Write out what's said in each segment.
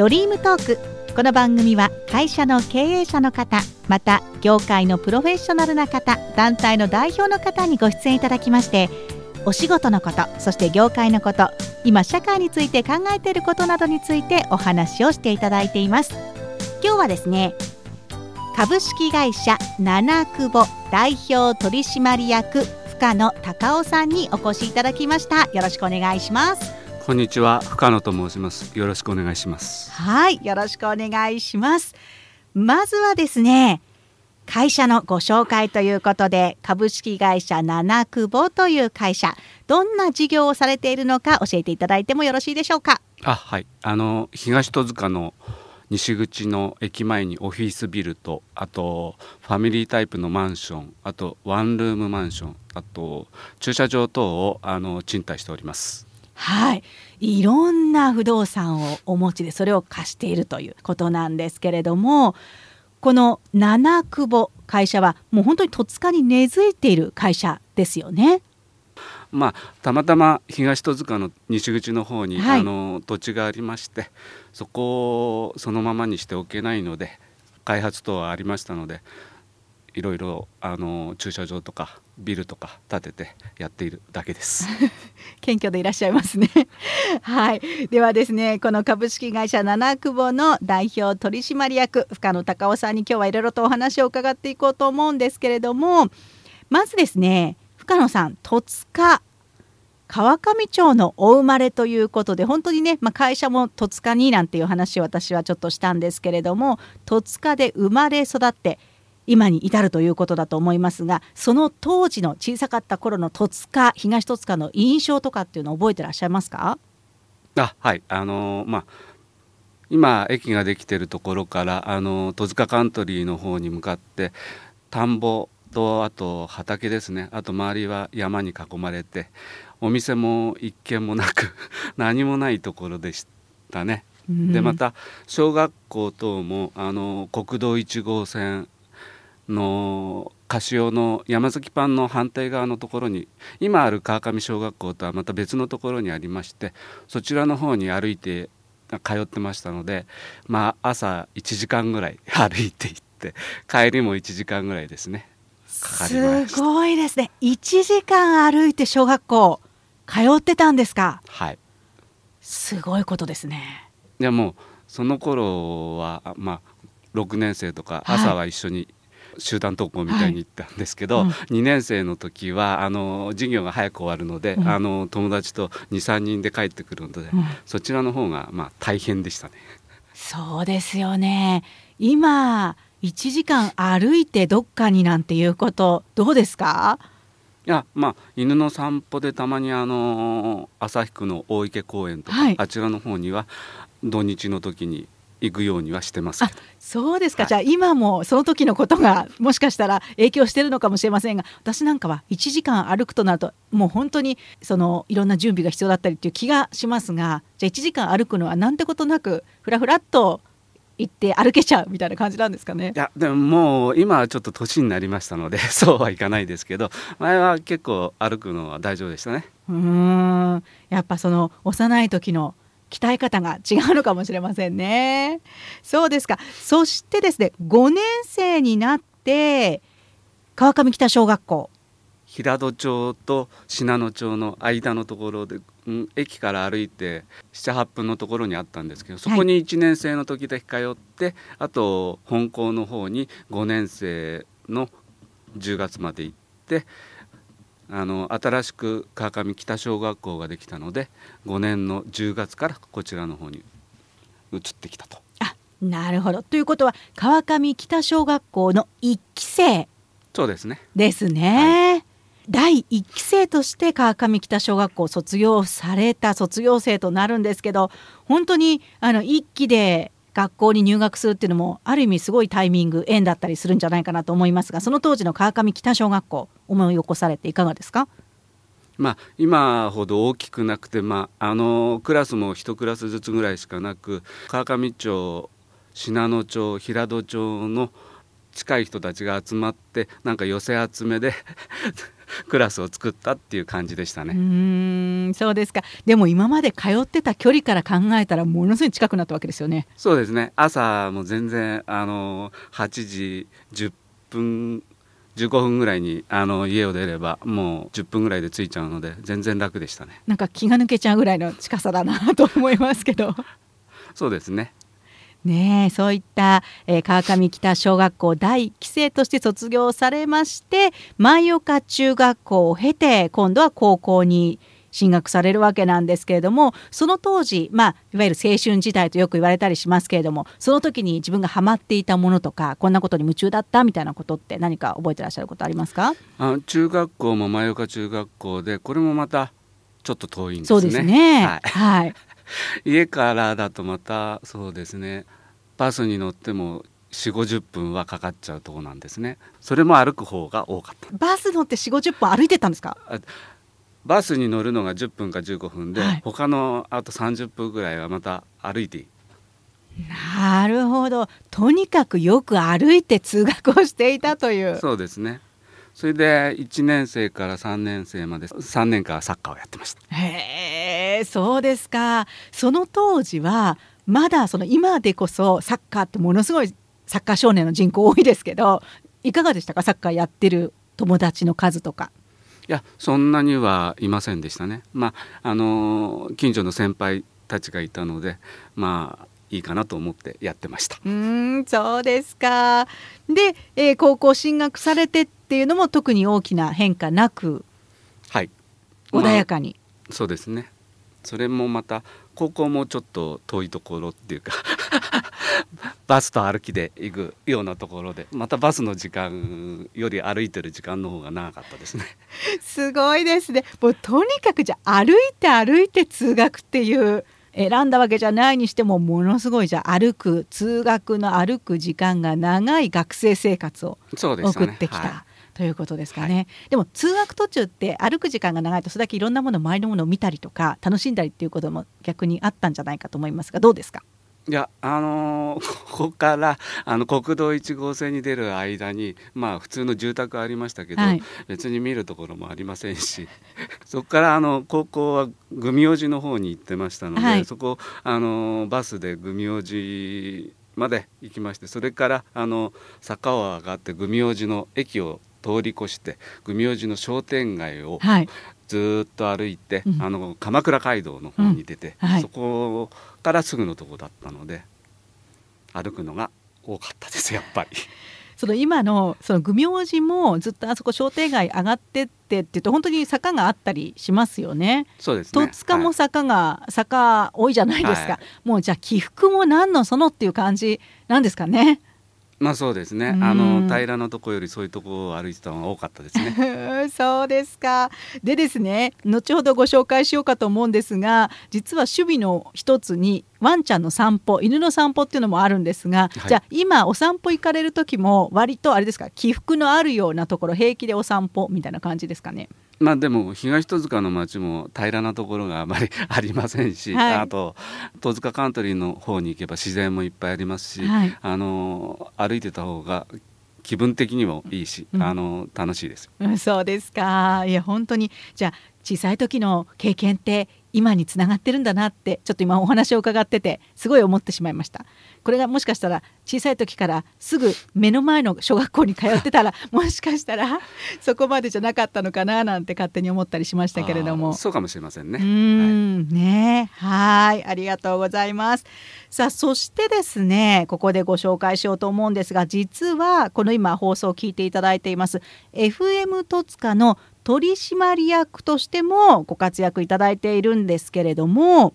ドリームトーク。この番組は会社の経営者の方また業界のプロフェッショナルな方団体の代表の方にご出演いただきましてお仕事のことそして業界のこと今社会について考えていることなどについてお話をしていただいています。今日はですね株式会社七久保代表取締役深野隆夫さんにお越しいただきました。よろしくお願いします。こんにちは深野と申します。よろしくお願いします。はいよろしくお願いします。まずはですね会社のご紹介ということで株式会社七久保という会社どんな事業をされているのか教えていただいてもよろしいでしょうか？あはい。あの東戸塚の西口の駅前にオフィスビルとあとファミリータイプのマンションあとワンルームマンションあと駐車場等をあの賃貸しておりますはいいろんな不動産をお持ちでそれを貸しているということなんですけれどもこの七久保会社はもう本当に戸塚に根付いている会社ですよね。まあ、たまたま東戸塚の西口の方に、はい、あの土地がありましてそこをそのままにしておけないので開発等はありましたのでいろいろあの駐車場とかビルとか建ててやっているだけです。謙虚でいらっしゃいますね。はい。ではですねこの株式会社七久保の代表取締役深野隆夫さんに今日はいろいろとお話を伺っていこうと思うんですけれどもまずですね深野さん戸塚川上町のお生まれということで本当にね、まあ、会社も戸塚になんていう話を私はちょっとしたんですけれども戸塚で生まれ育って今に至るということだと思いますがその当時の小さかった頃の戸塚東戸塚の印象とかっていうのを覚えてらっしゃいますか？あはい。あのー、まあ今駅ができてるところからあの戸塚カントリーの方に向かって田んぼとあと畑ですね。あと周りは山に囲まれてお店も一軒もなく 何もないところでしたね。うん、でまた小学校等もあの国道1号線のカシオの山崎パンの反対側のところに今ある川上小学校とはまた別のところにありましてそちらの方に歩いて通ってましたので、まあ、朝1時間ぐらい 歩いて行って帰りも1時間ぐらいですね。すごいですね。1時間歩いて小学校通ってたんですか？はい。すごいことですね。いやもうその頃はまあ6年生とか朝は一緒に集団登校みたいに行ったんですけど、はいうん、2年生の時はあの授業が早く終わるので、うん、あの友達と23人で帰ってくるので、うん、そちらの方がまあ大変でしたね。そうですよね。今1時間歩いてどっかになんていうことどうですか？いやまあ犬の散歩でたまにあの旭区の大池公園とか、はい、あちらの方には土日の時に行くようにはしてますそうですか、はい、じゃあ今もその時のことがもしかしたら影響してるのかもしれませんが私なんかは1時間歩くとなるともう本当にそのいろんな準備が必要だったりっていう気がしますがじゃあ1時間歩くのはなんてことなくふらふらっと行って歩けちゃうみたいな感じなんですかね。いやでももう今はちょっと年になりましたので そうはいかないですけど前は結構歩くのは大丈夫でしたね。うん。やっぱその幼い時の鍛え方が違うのかもしれませんね。そうですか。そしてですね5年生になって川上北小学校。平戸町と信濃町の間のところで、うん、駅から歩いて78分のところにあったんですけどそこに1年生の時だけ通って、はい、あと本校の方に5年生の10月まで行ってあの新しく川上北小学校ができたので5年の10月からこちらの方に移ってきたと。あなるほどということは川上北小学校の1期生そうですね。ですね。はい第1期生として川上北小学校を卒業された卒業生となるんですけど本当にあの1期で学校に入学するっていうのもある意味すごいタイミング縁だったりするんじゃないかなと思いますがその当時の川上北小学校思い起こされていかがですか？まあ、今ほど大きくなくて、まあ、あのクラスも1クラスずつぐらいしかなく川上町信濃町平戸町の近い人たちが集まってなんか寄せ集めでクラスを作ったっていう感じでしたね。うんそうですか。でも今まで通ってた距離から考えたらものすごい近くなったわけですよね。そうですね。朝も全然あの8時10分15分ぐらいにあの家を出ればもう10分ぐらいで着いちゃうので全然楽でしたね。なんか気が抜けちゃうぐらいの近さだなと思いますけど。そうですねねえそういった、えー、川上北小学校第1期生として卒業されまして舞岡中学校を経て今度は高校に進学されるわけなんですけれどもその当時、まあ、いわゆる青春時代とよく言われたりしますけれどもその時に自分がハマっていたものとかこんなことに夢中だったみたいなことって何か覚えてらっしゃることありますか？あ中学校も舞岡中学校でこれもまたちょっと遠いんですね。そうですね、はい、はい、家からだとまたそうですねバスに乗っても4 5 0分はかかっちゃうとこなんですね。それも歩く方が多かった。バス乗って4 5 0分歩いてたんですか？バスに乗るのが10分か15分で、はい、他のあと30分ぐらいはまた歩いていいなるほど。とにかくよく歩いて通学をしていたという。そうですね。それで1年生から3年生まで3年間サッカーをやってました。へえそうですかその当時はまだその今でこそサッカーってものすごいサッカー少年の人口多いですけどいかがでしたか？サッカーやってる友達の数とかいやそんなにはいませんでしたね。まああの近所の先輩たちがいたのでまあいいかなと思ってやってました。うんそうですか。で、えー、高校進学されてっていうのも特に大きな変化なく、はい、穏やかに、まあ、そうですね。それもまた高校もちょっと遠いところっていうか バスと歩きで行くようなところでまたバスの時間より歩いてる時間の方が長かったですね。すごいですね。もうとにかくじゃ歩いて歩いて通学っていう選んだわけじゃないにしてもものすごいじゃ歩く通学の歩く時間が長い学生生活を送ってきた。ということですかね、はい、でも通学途中って歩く時間が長いとそれだけいろんなもの周りのものを見たりとか楽しんだりっていうことも逆にあったんじゃないかと思いますがどうですか？いやあのー、ここからあの国道1号線に出る間にまあ普通の住宅ありましたけど、はい、別に見るところもありませんし そこからあの高校は組王子の方に行ってましたので、はい、そこあのバスで組王子まで行きましてそれからあの坂を上がって組王子の駅を通り越して組王子の商店街をずっと歩いて、はい、あの鎌倉街道の方に出て、うんはい、そこからすぐのとこだったので歩くのが多かったですやっぱり。その今のその愚明寺もずっとあそこ商店街上がってってっていうと本当に坂があったりしますよね。そうですね。戸塚も坂が、はい、坂多いじゃないですか。はい、もうじゃあ起伏も何のそのっていう感じなんですかね。まあそうですね。あの平らなところよりそういうところを歩いてたのが多かったですね。そうですか。でですね、後ほどご紹介しようかと思うんですが、実は守備の一つにワンちゃんの散歩、犬の散歩っていうのもあるんですが、はい、じゃあ今お散歩行かれる時も割とあれですか、起伏のあるようなところ平気でお散歩みたいな感じですかね？まあでも東戸塚の町も平らなところがあまりありませんし、はい、あと戸塚カントリーの方に行けば自然もいっぱいありますし、はい、あの歩いてた方が気分的にもいいし、うん、あの楽しいです、うん、そうですか。いや本当に。じゃあ小さい時の経験って今につながってるんだなってちょっと今お話を伺っててすごい思ってしまいました。これがもしかしたら小さい時からすぐ目の前の小学校に通ってたら もしかしたらそこまでじゃなかったのかななんて勝手に思ったりしましたけれども。そうかもしれませんね。うんはい、ね。はい。ありがとうございます。さあそしてですねここでご紹介しようと思うんですが実はこの今放送を聞いていただいています FM 戸塚の取締役としてもご活躍いただいているんですけれども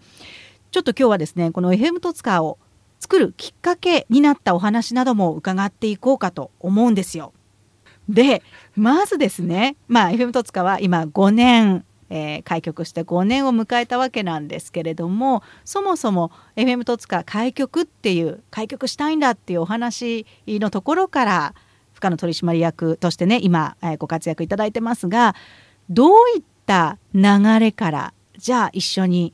ちょっと今日はですねこの FM 戸塚を作るきっかけになったお話なども伺っていこうかと思うんですよ。でまずですね、まあ、FM 戸塚は今5年、えー、開局して5年を迎えたわけなんですけれどもそもそも FM 戸塚開局っていう開局したいんだっていうお話のところから深野取締役としてね今、えー、ご活躍いただいてますがどういった流れからじゃあ一緒に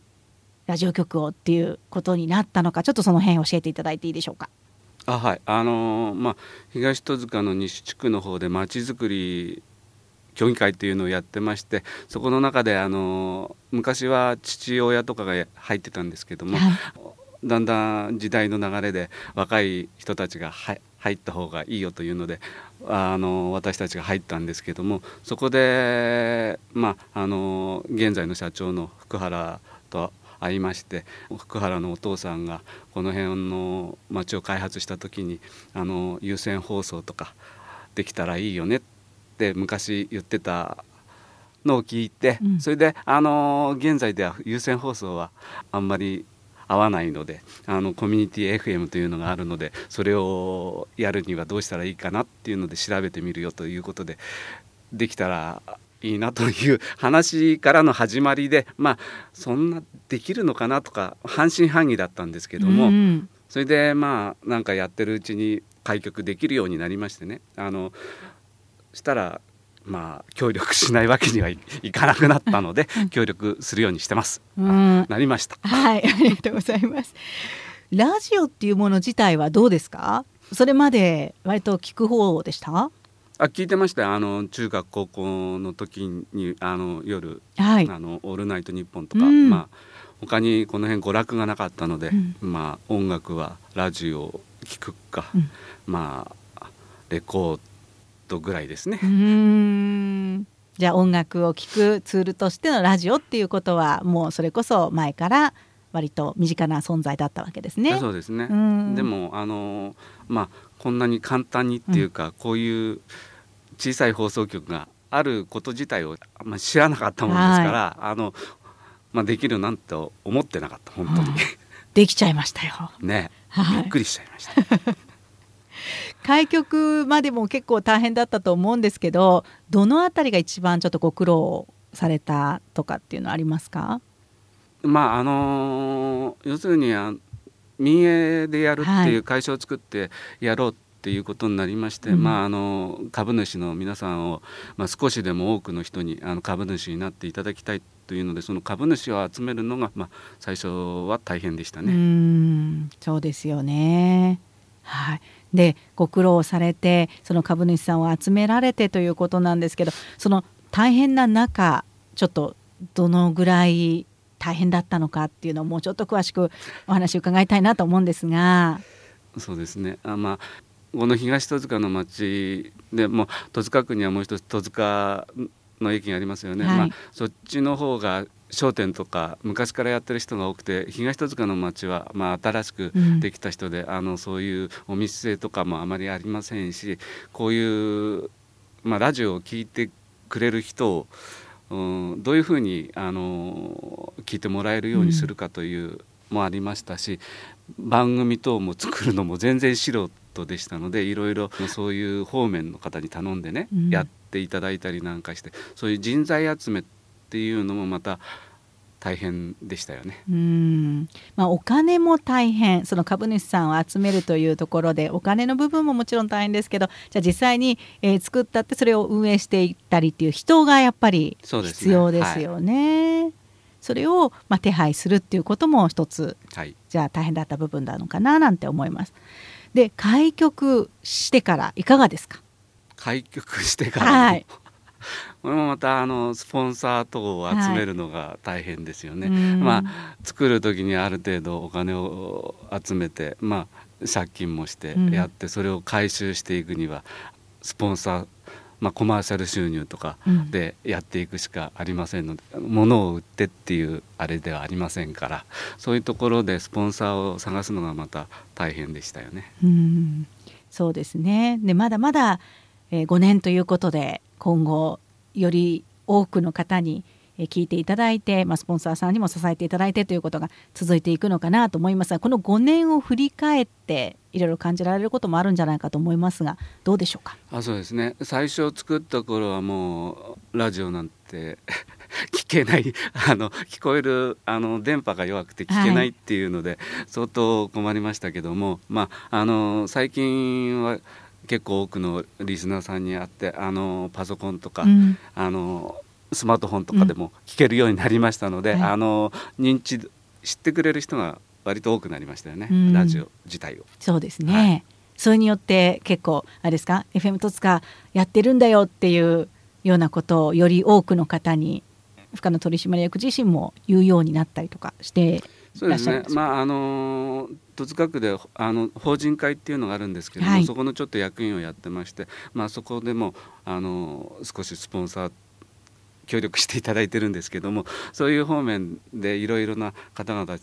ラジオ局をっていうことになったのかちょっとその辺教えていただいていいでしょうか。あはいあのー、まあ、東戸塚の西地区の方でまちづくり協議会というのをやってましてそこの中であの昔は父親とかが入ってたんですけども、はい、だんだん時代の流れで若い人たちが入った方がいいよというのであの私たちが入ったんですけどもそこで、まあ、あの現在の社長の福原と会いまして福原のお父さんがこの辺の町を開発した時にあの有線放送とかできたらいいよねって昔言ってたのを聞いて、うん、それであの現在では有線放送はあんまり合わないのであのコミュニティ FM というのがあるのでそれをやるにはどうしたらいいかなっていうので調べてみるよということでできたらいいなという 話からの始まりでまあそんなできるのかなとか半信半疑だったんですけども、うん、それでまあなんかやってるうちに開局できるようになりましてね。あのしたらまあ協力しないわけにはいかなくなったので協力するようにしてます。うん、なりました。はいありがとうございます。ラジオっていうもの自体はどうですか？それまで割と聞く方でした？あ聞いてましたあの中学高校の時にあの夜、はい、あのオールナイトニッポンとか、うん、まあ他にこの辺娯楽がなかったので、うん、まあ音楽はラジオを聞くか、うん、まあレコードぐらいですね。じゃあ音楽を聴くツールとしてのラジオっていうことはもうそれこそ前から割と身近な存在だったわけですね。そうですね。でもあのまあこんなに簡単にっていうか、こういう小さい放送局があること自体をあんまり知らなかったものですから、はい、あのまあ、できるなんて思ってなかった本当に、うん、できちゃいましたよ。ね、はい、びっくりしちゃいました開局までも結構大変だったと思うんですけどどのあたりが一番ちょっとご苦労されたとかっていうのはありますか？まああのー、要するに民営でやるっていう会社を作ってやろうっていうことになりまして、うん、まあ、あの株主の皆さんを、まあ、少しでも多くの人にあの株主になっていただきたいというのでその株主を集めるのが、まあ、最初は大変でしたね。うんそうですよね、はい、でご苦労されてその株主さんを集められてということなんですけどその大変な中ちょっとどのぐらい大変だったのかっていうのをもうちょっと詳しくお話伺いたいなと思うんですが。そうですね。あ、まあこの東戸塚の町でも戸塚区にはもう一つ戸塚の駅がありますよね、はい、まあ、そっちの方が商店とか昔からやってる人が多くて東戸塚の町はまあ新しくできた人で、うん、あのそういうお店とかもあまりありませんしこういう、まあ、ラジオを聞いてくれる人を、うん、どういうふうにあの聞いてもらえるようにするかというもありましたし、うん、番組等も作るのも全然素人でしたのでいろいろそういう方面の方に頼んでね、うん、やっていただいたりなんかしてそういう人材集めっていうのもまた大変でしたよね。うん、まあ、お金も大変。その株主さんを集めるというところでお金の部分ももちろん大変ですけどじゃあ実際に、えー、作ったってそれを運営していったりっていう人がやっぱり必要ですよね。はいそれを、まあ、手配するっていうことも一つ、はい、じゃあ大変だった部分なのかななんて思います。で開局してからいかがですか？開局してから、はい、これもまたあのスポンサー等を集めるのが大変ですよね。はい、まあ、作る時にある程度お金を集めて、まあ、借金もしてやって、それを回収していくにはスポンサーまあ、コマーシャル収入とかでやっていくしかありませんので、うん、物を売ってっていうあれではありませんからそういうところでスポンサーを探すのがまた大変でしたよね。うん。そうですね。でまだまだ、えー、5年ということで今後より多くの方に聞いていただいて、まあ、スポンサーさんにも支えていただいてということが続いていくのかなと思いますがこの5年を振り返っていろいろ感じられることもあるんじゃないかと思いますがどうでしょうか？あそうですね。最初作った頃はもうラジオなんて 聞けないあの聞こえるあの電波が弱くて聞けないっていうので、はい、相当困りましたけども、まあ、あの最近は結構多くのリスナーさんに会ってあのパソコンとか、うん、あのスマートフォンとかでも聞けるようになりましたので、うん、あの認知知ってくれる人が割と多くなりましたよね、うん、ラジオ自体を。そうですね、はい、それによって結構あれですか？FM 戸塚やってるんだよっていうようなことをより多くの方に深野取締役自身も言うようになったりとかしてそうですね、まああの戸塚区であの法人会っていうのがあるんですけども、はい、そこのちょっと役員をやってまして、まあ、そこでもあの少しスポンサー協力していただいてるんですけどもそういう方面でいろいろな方々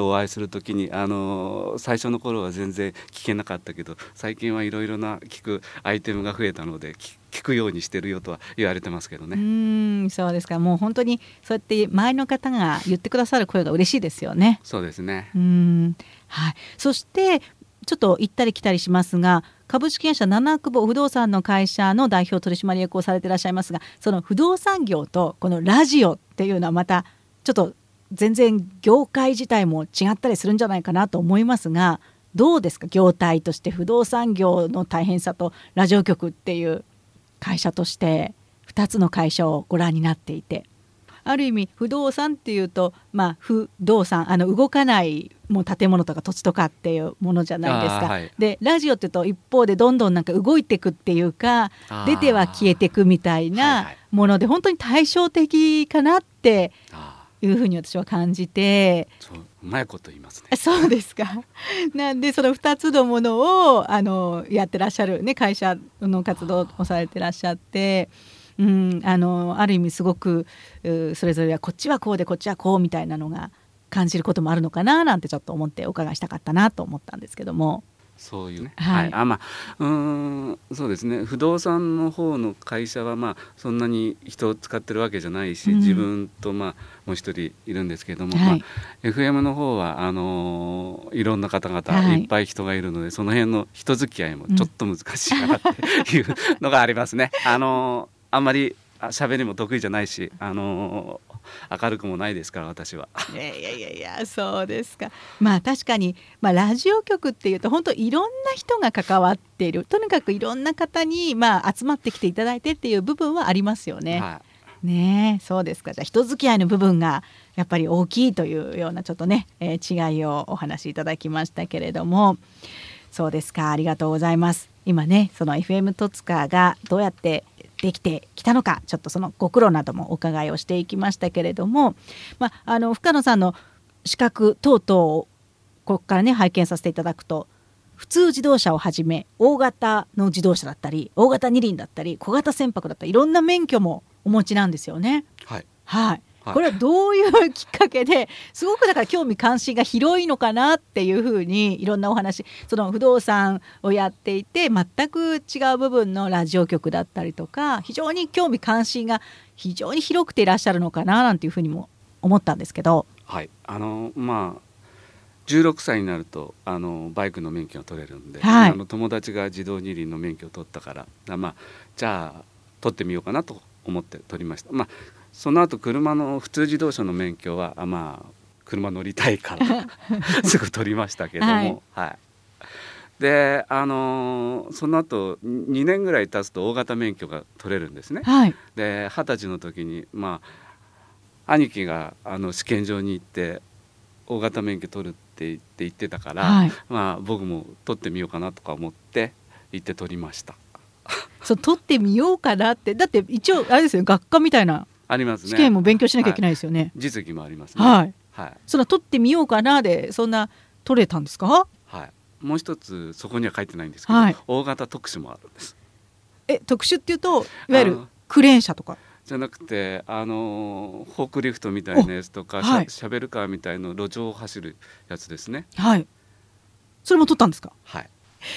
とお会いする時にあの最初の頃は全然聞けなかったけど最近はいろいろな聞くアイテムが増えたので聞くようにしてるよとは言われてますけどね。うんそうですかもう本当にそうやって周りの方が言ってくださる声が嬉しいですよね。そうですねうんはい、そしてちょっと行ったり来たりしますが株式会社七久保不動産の会社の代表取締役をされていらっしゃいますがその不動産業とこのラジオっていうのはまたちょっと全然業界自体も違ったりするんじゃないかなと思いますがどうですか？業態として不動産業の大変さとラジオ局っていう会社として2つの会社をご覧になっていて。ある意味不動産っていうとまあ不動産あの動かないもう建物とか土地とかっていうものじゃないですか。はい、でラジオっていうと一方でどんどんなんか動いていくっていうか出ては消えていくみたいなもので、本当に対照的かなっていうふうに私は感じて。うまいこと言いますね。そうですか。なんでその2つのものをあのやってらっしゃるね会社の活動をされてらっしゃって。うん、あのある意味すごくそれぞれはこっちはこうでこっちはこうみたいなのが感じることもあるのかななんてちょっと思ってお伺いしたかったなと思ったんですけども。そういう。ね、はい、はい、あまあうんそうですね。不動産の方の会社はまあそんなに人を使ってるわけじゃないし、うん、自分とまあもう一人いるんですけれども、はい、まあ、FM の方はあのー、いろんな方々い。っぱい人がいるので、はい、その辺の人付き合いもちょっと難しいかなっていうのがありますね。あのー、あんまり喋りも得意じゃないし、あのー、明るくもないですから私は。いやいやいやそうですか。まあ確かに、まあ、ラジオ局っていうと本当いろんな人が関わっているとにかくいろんな方に、まあ、集まってきていただいてっていう部分はありますよね。はい、ねそうですかじゃあ人付き合いの部分がやっぱり大きいというようなちょっとね、えー、違いをお話しいただきましたけれどもそうですかありがとうございます。今ねその FM 戸塚がどうやってできてきたのかちょっとそのご苦労などもお伺いをしていきましたけれども、まあ、あの深野さんの資格等々をここからね拝見させていただくと普通自動車をはじめ大型の自動車だったり大型二輪だったり小型船舶だったりいろんな免許もお持ちなんですよね。はい、はいこれはどういうきっかけですごくだから興味関心が広いのかなっていうふうにいろんなお話その不動産をやっていて全く違う部分のラジオ局だったりとか非常に興味関心が非常に広くていらっしゃるのかななんていうふうにも思ったんですけど。はいあのまあ16歳になるとあのバイクの免許が取れるんで、はい、あの友達が自動二輪の免許を取ったからまあ、じゃあ取ってみようかなと思って取りました。まあその後車の普通自動車の免許はあまあ車乗りたいから すぐ取りましたけども、はい、はい、であのー、その後2年ぐらい経つと大型免許が取れるんですね。はい、で二十歳の時にまあ兄貴があの試験場に行って大型免許取るって言って言ってたから、はい、まあ僕も取ってみようかなとか思って行って取りました。そう取ってみようかなって。だって一応あれですよ学科みたいなありますね。試験も勉強しなきゃいけないですよね、はい、実技もありますね。はい、はい、そんな取ってみようかなでそんな取れたんですか？はい。もう一つそこには書いてないんですけど、はい、大型特殊もあるんです。え特殊っていうといわゆるクレーン車とか？じゃなくてあのフォークリフトみたいなやつとかシャ,、シャベルカーみたいな路上を走るやつですね。はい。それも取ったんですか？はい。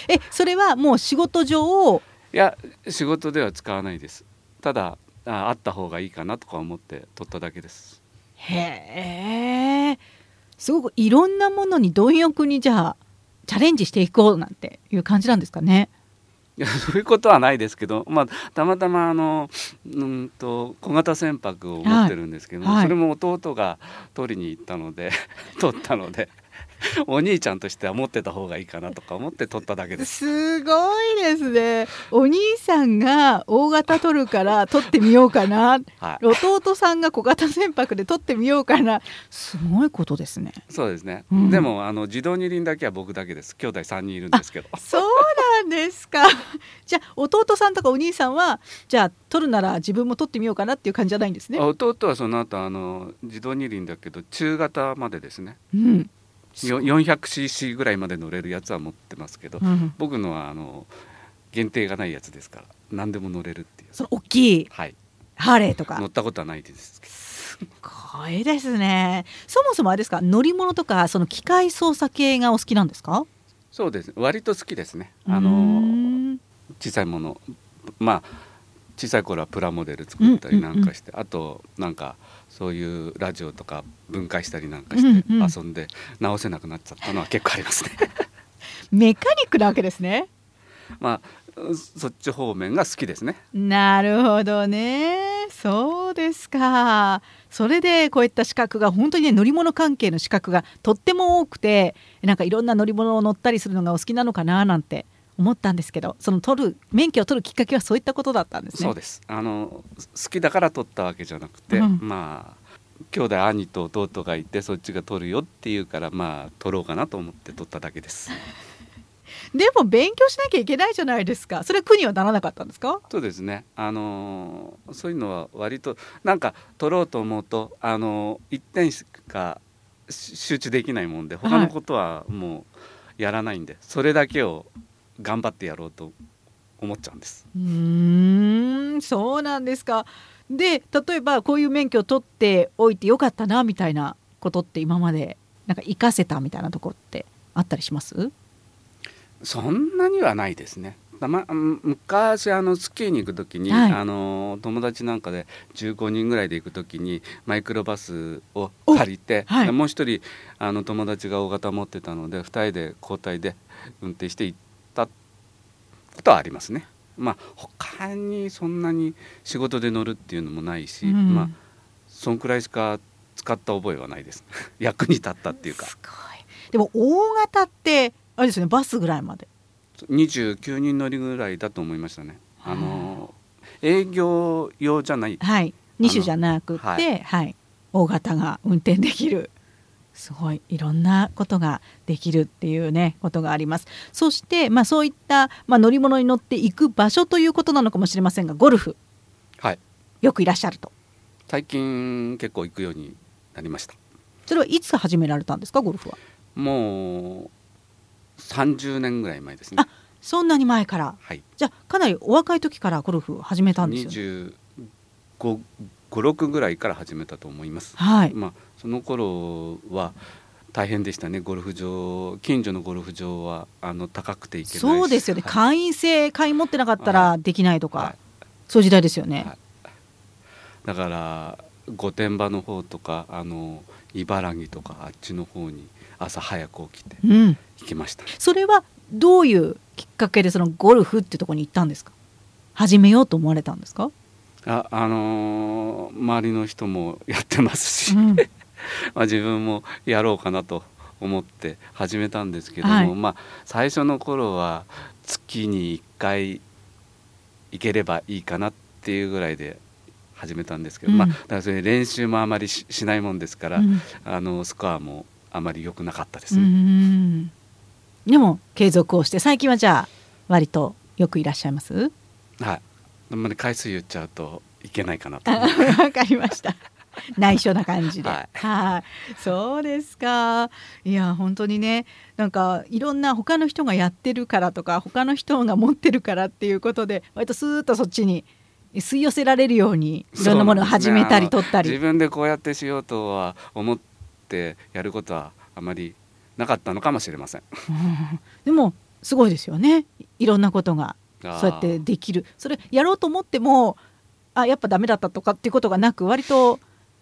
えそれはもう仕事上いや仕事では使わないです。ただああった方がいいかなとか思って取っただけです。へえすごくいろんなものに貪欲にじゃあチャレンジしていこうなんていう感じなんですかね。いや そういうことはないですけど、まあ、たまたまあのうんと小型船舶を持ってるんですけど、はい。はい、それも弟が取りに行ったので 取ったので お兄ちゃんとしては持ってた方がいいかなとか思って取っただけです。すごいですね。お兄さんが大型取るから取ってみようかな、はい、弟さんが小型船舶で取ってみようかな。すごいことですね。そうですね、うん、でもあの自動二輪だけは僕だけです。兄弟3人いるんですけど。そうななんですか。じゃあ弟さんとかお兄さんはじゃあ取るなら自分も取ってみようかなっていう感じじゃないんですね。弟はその後あの自動二輪だけど中型までですね。うん、よ 400cc ぐらいまで乗れるやつは持ってますけど、うん、僕のはあの限定がないやつですから何でも乗れるっていう。その大きい。はい。ハーレーとか。乗ったことはないですけど。すごいですね。そもそもあれですか乗り物とかその機械操作系がお好きなんですか？そうです。ね割と好きですね。あのん小さいもの。まあ小さい頃はプラモデル作ったりなんかして、あとなんかそういうラジオとか分解したりなんかして遊んで直せなくなっちゃったのは結構ありますね。メカニックなわけですね。まあそっち方面が好きですね。なるほどね。そうですか。それでこういった資格が本当にね乗り物関係の資格がとっても多くてなんかいろんな乗り物を乗ったりするのがお好きなのかななんて思ったんですけどその取る免許を取るきっかけはそういったことだったんですね。そうです。あの好きだから取ったわけじゃなくて、うん。まあ兄弟兄と弟がいてそっちが取るよっていうからまあ取ろうかなと思って取っただけです。でも勉強しなきゃいけないじゃないですか。それは苦にはならなかったんですか？そうですね。あのそういうのは割となんか取ろうと思うとあの一点しかし集中できないもんで他のことはもうやらないんで、それだけを頑張ってやろうと思っちゃうんです。うーんそうなんですか。で例えばこういう免許を取っておいてよかったなみたいなことって今までなんか活かせたみたいなところってあったりします？そんなにはないですね。たまうん昔あのスキーに行く時に、はい。あの友達なんかで15人ぐらいで行く時にマイクロバスを借りて、はい。でもう一人あの友達が大型持ってたので2人で交代で運転して行ったことはありますね。まあ他にそんなに仕事で乗るっていうのもないし、うんまあそんくらいしか使った覚えはないです。役に立ったっていうか。すごいでも大型ってあれですよねバスぐらいまで29人乗りぐらいだと思いましたね。あの営業用じゃない。はい2種じゃなくて、ははいい大型が運転できるすごいいろんなことができるっていうねことがありますそして、まあ、そういった、まあ、乗り物に乗っていく場所ということなのかもしれませんがゴルフはい。よくいらっしゃると最近結構行くようになりました。それはいつ始められたんですかゴルフは？もう30年ぐらい前ですねあ。そんなに前からはい。じゃあかなりお若い時からゴルフを始めたんですよね25、56ぐらいから始めたと思います。はい。まあその頃は大変でしたね。ゴルフ場近所のゴルフ場はあの高くて行けないし。そうですよね、はい。会員制会員持ってなかったらできないとか、はい。そういう時代ですよね、はい。だから御殿場の方とかあの茨城とかあっちの方に朝早く起きてうん。行きました。それはどういうきっかけでそのゴルフってところに行ったんですか？始めようと思われたんですか、あ、あのー周りの人もやってますし、うん。まあ自分もやろうかなと思って始めたんですけども、はい。まあ最初の頃は月に1回行ければいいかなっていうぐらいで始めたんですけど、うん。まあだからそれ練習もあまりししないもんですから、うん。あのスコアもあまり良くなかったでうすね。ん。でも継続をして最近はじゃあ割とよくいらっしゃいます？はい。あんまり回数言っちゃうといけないかなと。わかりました。内緒な感じで。ははい。いそうですか。いや本当にねなんかいろんな他の人がやってるからとか他の人が持ってるからっていうことで割とスーッとそっちに吸い寄せられるようにいろんなものを始めたりね取ったり。自分でこうやってしようとは思ってやることはあまりなかったのかもしれません。うん。でもすごいですよね。いろんなことがそうやってできるそれやろうと思ってもあやっぱダメだったとかっていうことがなく割と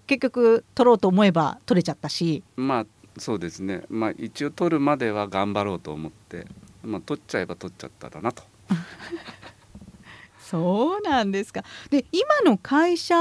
結局取ろうと思えば取れちゃったしまあそうですね。まあ一応取るまでは頑張ろうと思って、まあ取っちゃえば取っちゃっただなと。そうなんですかで今の会社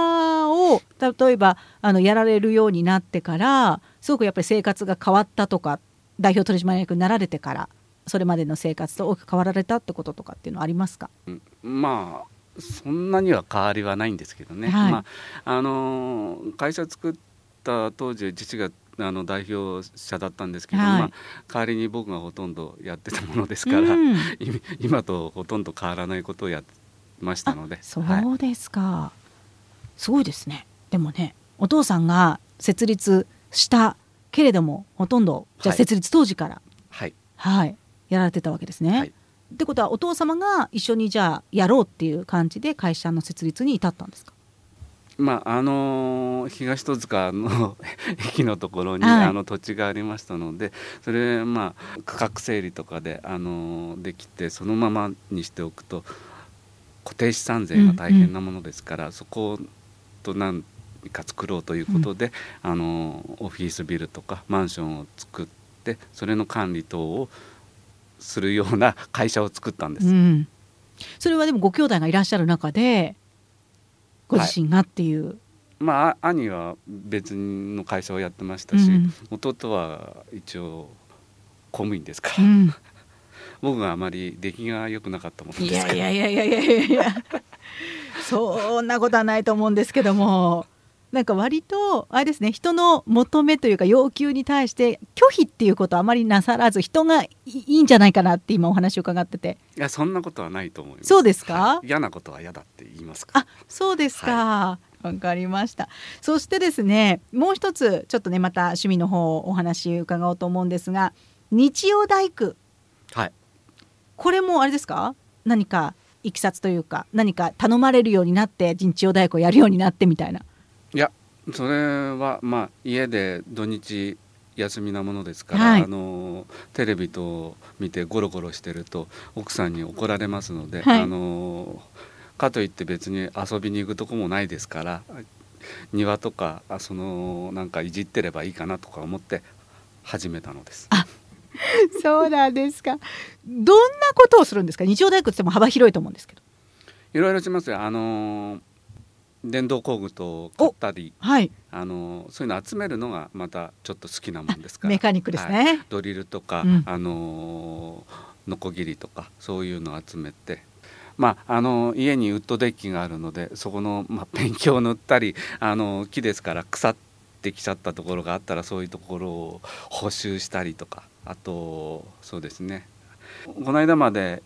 を例えばあのやられるようになってからすごくやっぱり生活が変わったとか代表取締役になられてからそれまでの生活と大きく変わられたってこととかっていうのはありますか？うん。まあそんなには変わりはないんですけどね。はい。まああのー会社作った当時父があの代表者だったんですけど、はい。まあ、代わりに僕がほとんどやってたものですから、うん。今今とほとんど変わらないことをやってましたので。そはいうですか、すごいですね。でもねお父さんが設立したけれどもほとんどじゃ設立当時から。はい。はい、やられてたわけですね。はい。ってことはお父様が一緒にじゃあやろうっていう感じで会社の設立に至ったんですか？まああの東戸塚の 駅のところに、はい。あの土地がありましたのでそれまあ区画整理とかであのできてそのままにしておくと固定資産税が大変なものですから、そこと何か作ろうということで、あのオフィスビルとかマンションを作ってそれの管理等をするような会社を作ったんです。うん、それはでもご兄弟がいらっしゃる中でご自身がっていう、まあ兄は別の会社をやってましたし、うん。弟は一応公務員ですから、うん。僕があまり出来が良くなかったものいですから。やいやいやいやいやいやいや。そんなことはないと思うんですけどもなんか割とあれですね人の求めというか要求に対して拒否っていうことはあまりなさらず人がいいいんじゃないかなって今お話を伺ってていやそんなことはないと思いますそうですか？はい嫌なことは嫌だって言いますかあそうですか。わ、かりました。そしてですね、もう一つちょっとねまた趣味の方お話伺おうと思うんですが、日曜大工はいこれもあれですか？何かいきさつというか何か頼まれるようになって日曜大工をやるようになってみたいな。いやそれはまあ家で土日休みなものですから、はいあのテレビと見てゴロゴロしてると奥さんに怒られますので、はいあのかといって別に遊びに行くとこもないですから庭とかあそのなんかいじってればいいかなとか思って始めたのです。そうなんですか。どんなことをするんですか？日曜大工っても幅広いと思うんですけど。いろいろしますよ。あの電動工具と買ったり、はい。あのそういうの集めるのがまたちょっと好きなもんですから。メカニックですはいね。ドリルとか、うんあのノコギリとかそういうのを集めて。まあ、あの家にウッドデッキがあるのでそこの、まあ、ペンキを塗ったりあの木ですから腐ってきちゃったところがあったらそういうところを補修したりとかあとそうですねこの間まで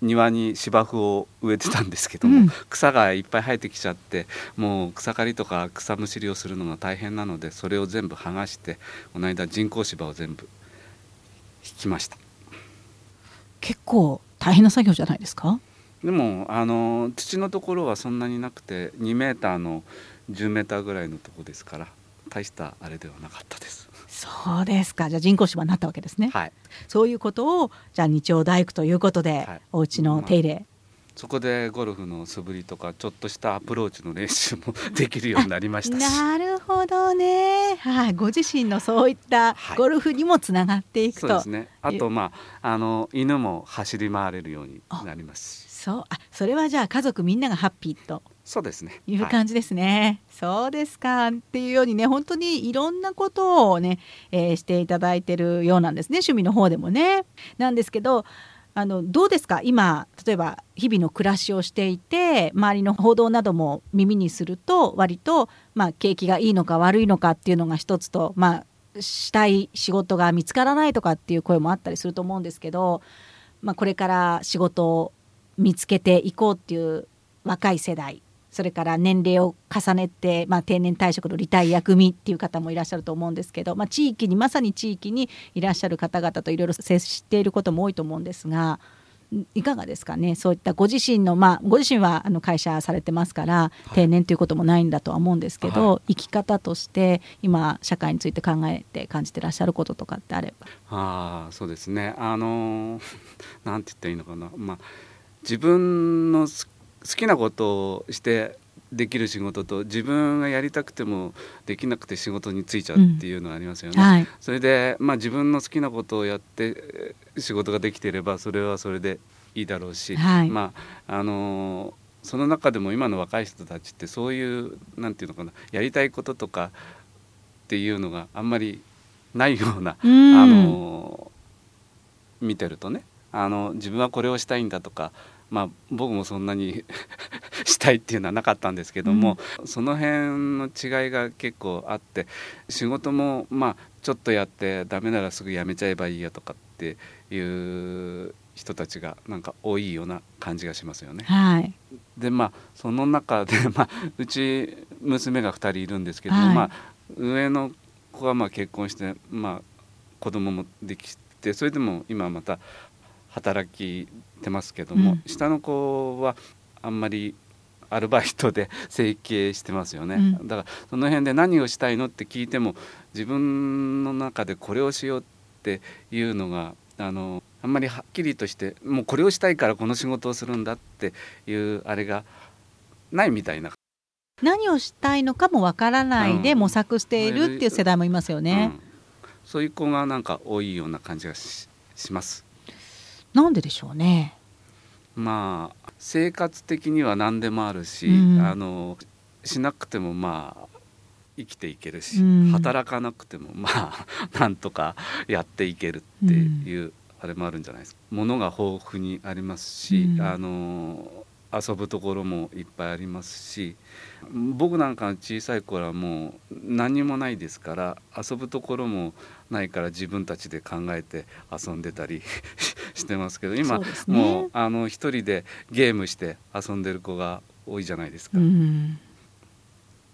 庭に芝生を植えてたんですけども、うん。草がいっぱい生えてきちゃってもう草刈りとか草むしりをするのが大変なのでそれを全部剥がしてこの間人工芝を全部引きました。結構大変な作業じゃないですか？でもあの土のところはそんなになくて2メーターの10メーターぐらいのところですから大したあれではなかったですそうですか。じゃあ人工芝になったわけですね。はい。そういうことをじゃあ日曜大工ということで、はい。お家の手入れ、そこでゴルフの素振りとかちょっとしたアプローチの練習もできるようになりましたし。なるほどね。はい、ご自身のそういったはい。ゴルフにもつながっていくと、そうですね。あとまああの犬も走り回れるようになりますし。そう。あそれはじゃあ家族みんながハッピーとそうですね。いうはい。感じですね。そうですか。っていうようにね本当にいろんなことをね、えーしていただいてるようなんですね。趣味の方でもね。なんですけどあのどうですか？今例えば日々の暮らしをしていて周りの報道なども耳にすると割と、まあ、景気がいいのか悪いのかっていうのが一つと、まあ、したい仕事が見つからないとかっていう声もあったりすると思うんですけど、まあ、これから仕事を見つけていこうっていう若い世代それから年齢を重ねて、まあ、定年退職のリタイア組っていう方もいらっしゃると思うんですけど、まあ、地域にまさに地域にいらっしゃる方々といろいろ接していることも多いと思うんですがんいかがですかね？そういったご自身の、まあ、ご自身はあの会社されてますから定年ということもないんだとは思うんですけど、は生き方として今社会について考えて感じてらっしゃることとかってあれば。ああそうですね。あのー なんて言ったらいいのかな。まあ自分のす好きなことをしてできる仕事と自分がやりたくてもできなくて仕事に就いちゃうっていうのがありますよね。はい。それで、まあ、自分の好きなことをやってえー仕事ができていればそれはそれでいいだろうし、はい。まああのーその中でも今の若い人たちってそういうなんていうのかなやりたいこととかっていうのがあんまりないような、うん。あのー見てるとねあの自分はこれをしたいんだとかまあ、僕もそんなに したいっていうのはなかったんですけども、うん、その辺の違いが結構あって仕事もまあちょっとやってダメならすぐ辞めちゃえばいいやとかっていう人たちがなんか多いような感じがしますよね。はい、でまあその中で、まあ、うち娘が2人いるんですけど、はい、まあ、上の子はまあ結婚して、まあ、子供もできてそれでも今また働きてますけども、うん、下の子はあんまりアルバイトで 整形してますよね、うん、だからその辺で何をしたいのって聞いても自分の中でこれをしようっていうのがあのあんまりはっきりとしてもうこれをしたいからこの仕事をするんだっていうあれがないみたいな。何をしたいのかもわからないで模索しているっていう世代もいますよね、うん、そういう子がなんか多いような感じがしますなんででしょうね。まあ生活的には何でもあるし、うん、あのしなくてもまあ生きていけるし、うん、働かなくてもまあ なんとかやっていけるっていうあれもあるんじゃないですか。物が豊富にありますし、うん、あの遊ぶところもいっぱいありますし僕なんかの小さい頃はもう何もないですから遊ぶところもないから自分たちで考えて遊んでたり してますけど今、ね、もうあの一人でゲームして遊んでる子が多いじゃないですか。うん、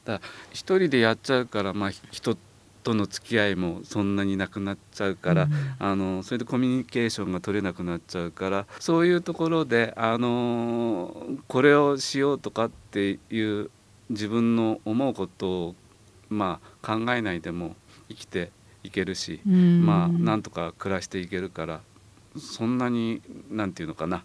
だから一人でやっちゃうから、まあ、人との付き合いもそんなになくなっちゃうから、うん、あのそれでコミュニケーションが取れなくなっちゃうからそういうところであのこれをしようとかっていう自分の思うことを、まあ、考えないでも生きていけるし、うん、まあなんとか暮らしていけるからそんなになんていうのかな